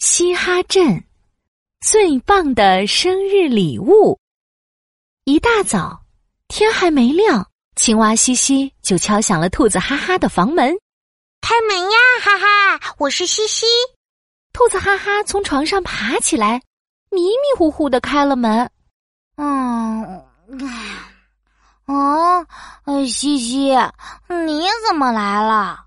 嘻哈镇最棒的生日礼物。一大早，天还没亮，青蛙西西就敲响了兔子哈哈的房门。开门呀，哈哈！我是西西。兔子哈哈从床上爬起来，迷迷糊糊的开了门。嗯，哦，西西，你怎么来了？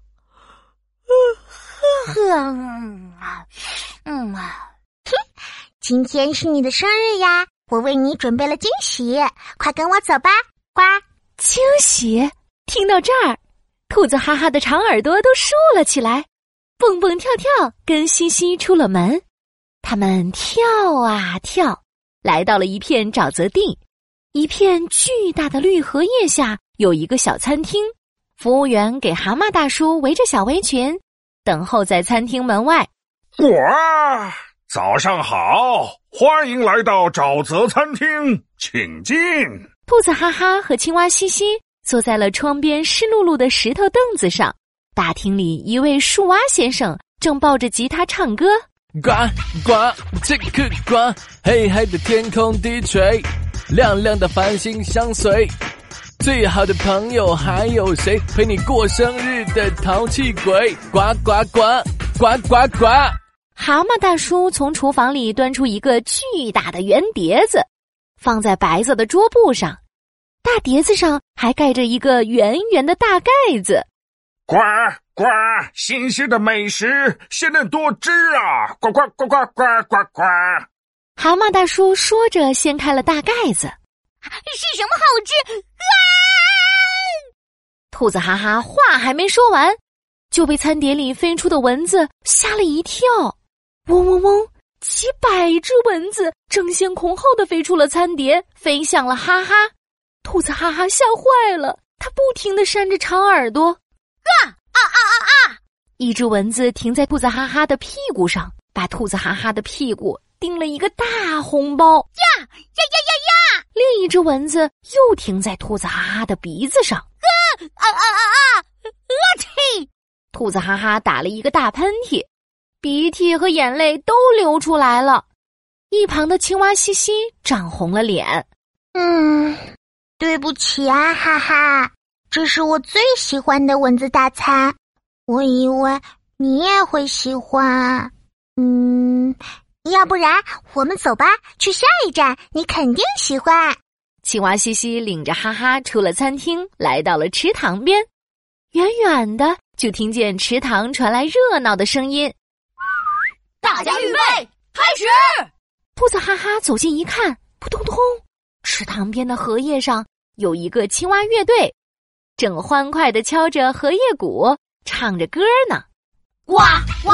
嗯，嗯，哼，今天是你的生日呀，我为你准备了惊喜，快跟我走吧，呱！惊喜！听到这儿，兔子哈哈的长耳朵都竖了起来，蹦蹦跳跳跟西西出了门。他们跳啊跳，来到了一片沼泽地，一片巨大的绿荷叶下有一个小餐厅，服务员给蛤蟆大叔围着小围裙。等候在餐厅门外。哇，早上好，欢迎来到沼泽餐厅，请进。兔子哈哈和青蛙西西坐在了窗边湿漉漉的石头凳子上。大厅里，一位树蛙先生正抱着吉他唱歌。呱呱，这个呱，黑黑的天空低垂，亮亮的繁星相随。最好的朋友还有谁？陪你过生日的淘气鬼，呱呱呱，呱呱呱！蛤蟆大叔从厨房里端出一个巨大的圆碟子，放在白色的桌布上。大碟子上还盖着一个圆圆的大盖子。呱呱，新鲜的美食，鲜嫩多汁啊！呱呱呱呱呱呱呱！蛤蟆大叔说着，掀开了大盖子。是什么好吃？啊！兔子哈哈话还没说完，就被餐碟里飞出的蚊子吓了一跳。嗡嗡嗡，几百只蚊子争先恐后的飞出了餐碟，飞向了哈哈。兔子哈哈吓坏了，它不停的扇着长耳朵。啊啊啊啊啊！一只蚊子停在兔子哈哈的屁股上，把兔子哈哈的屁股叮了一个大红包。呀呀呀呀呀！另一只蚊子又停在兔子哈哈的鼻子上。啊啊啊啊！啊嚏！兔子哈哈打了一个大喷嚏，鼻涕和眼泪都流出来了。一旁的青蛙西西涨红了脸。嗯，对不起啊，哈哈，这是我最喜欢的蚊子大餐，我以为你也会喜欢。嗯，要不然我们走吧，去下一站，你肯定喜欢。青蛙西西领着哈哈出了餐厅，来到了池塘边。远远的就听见池塘传来热闹的声音。大家预备，开始！兔子哈哈走近一看，扑通通，池塘边的荷叶上有一个青蛙乐队，正欢快的敲着荷叶鼓，唱着歌呢。呱呱，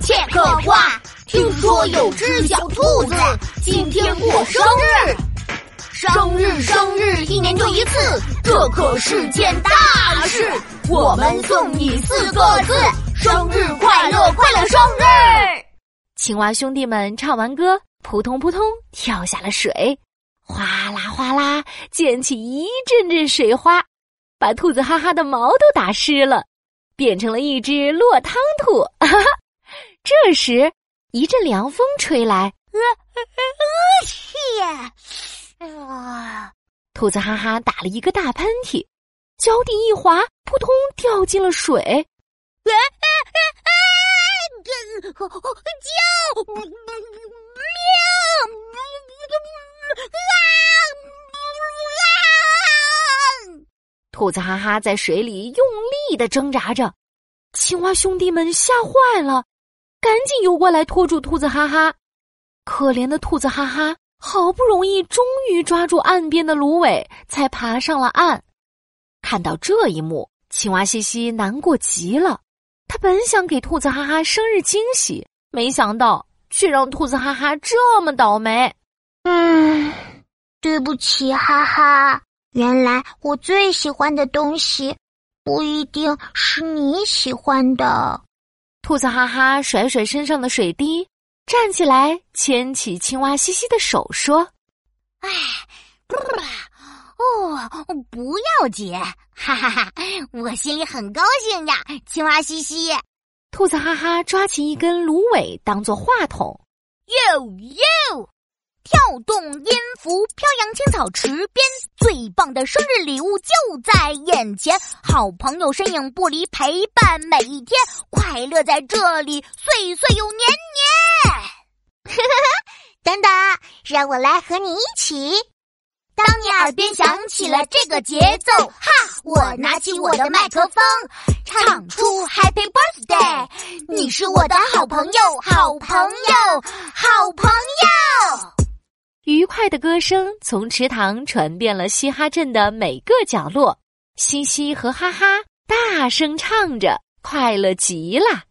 切克呱！听说有只小兔子今天过生日。生日，生日，一年就一次，这可是件大事。我们送你四个字：生日快乐，快乐生日！青蛙兄弟们唱完歌，扑通扑通跳下了水，哗啦哗啦溅起一阵阵水花，把兔子哈哈的毛都打湿了，变成了一只落汤兔。哈哈！这时，一阵凉风吹来，呃呃天！啊！兔子哈哈打了一个大喷嚏，脚底一滑，扑通掉进了水。啊啊啊啊！救！兔子哈哈在水里用力的挣扎着，青蛙兄弟们吓坏了，赶紧游过来拖住兔子哈哈。可怜的兔子哈哈。好不容易，终于抓住岸边的芦苇，才爬上了岸。看到这一幕，青蛙西西难过极了。他本想给兔子哈哈生日惊喜，没想到却让兔子哈哈这么倒霉。嗯，对不起，哈哈。原来我最喜欢的东西，不一定是你喜欢的。兔子哈哈甩甩身上的水滴。站起来，牵起青蛙西西的手，说：“哎，哦，不要紧，哈哈哈，我心里很高兴呀，青蛙嘻嘻。”兔子哈哈抓起一根芦苇当做话筒，哟哟，跳动音符飘扬青草池边，最棒的生日礼物就在眼前，好朋友身影不离陪伴每一天，快乐在这里岁岁又年年。等等，让我来和你一起。当你耳边响起了这个节奏，哈！我拿起我的麦克风，唱出 Happy Birthday！你是我的好朋友，好朋友，好朋友。愉快的歌声从池塘传遍了嘻哈镇的每个角落，嘻嘻和哈哈大声唱着，快乐极了。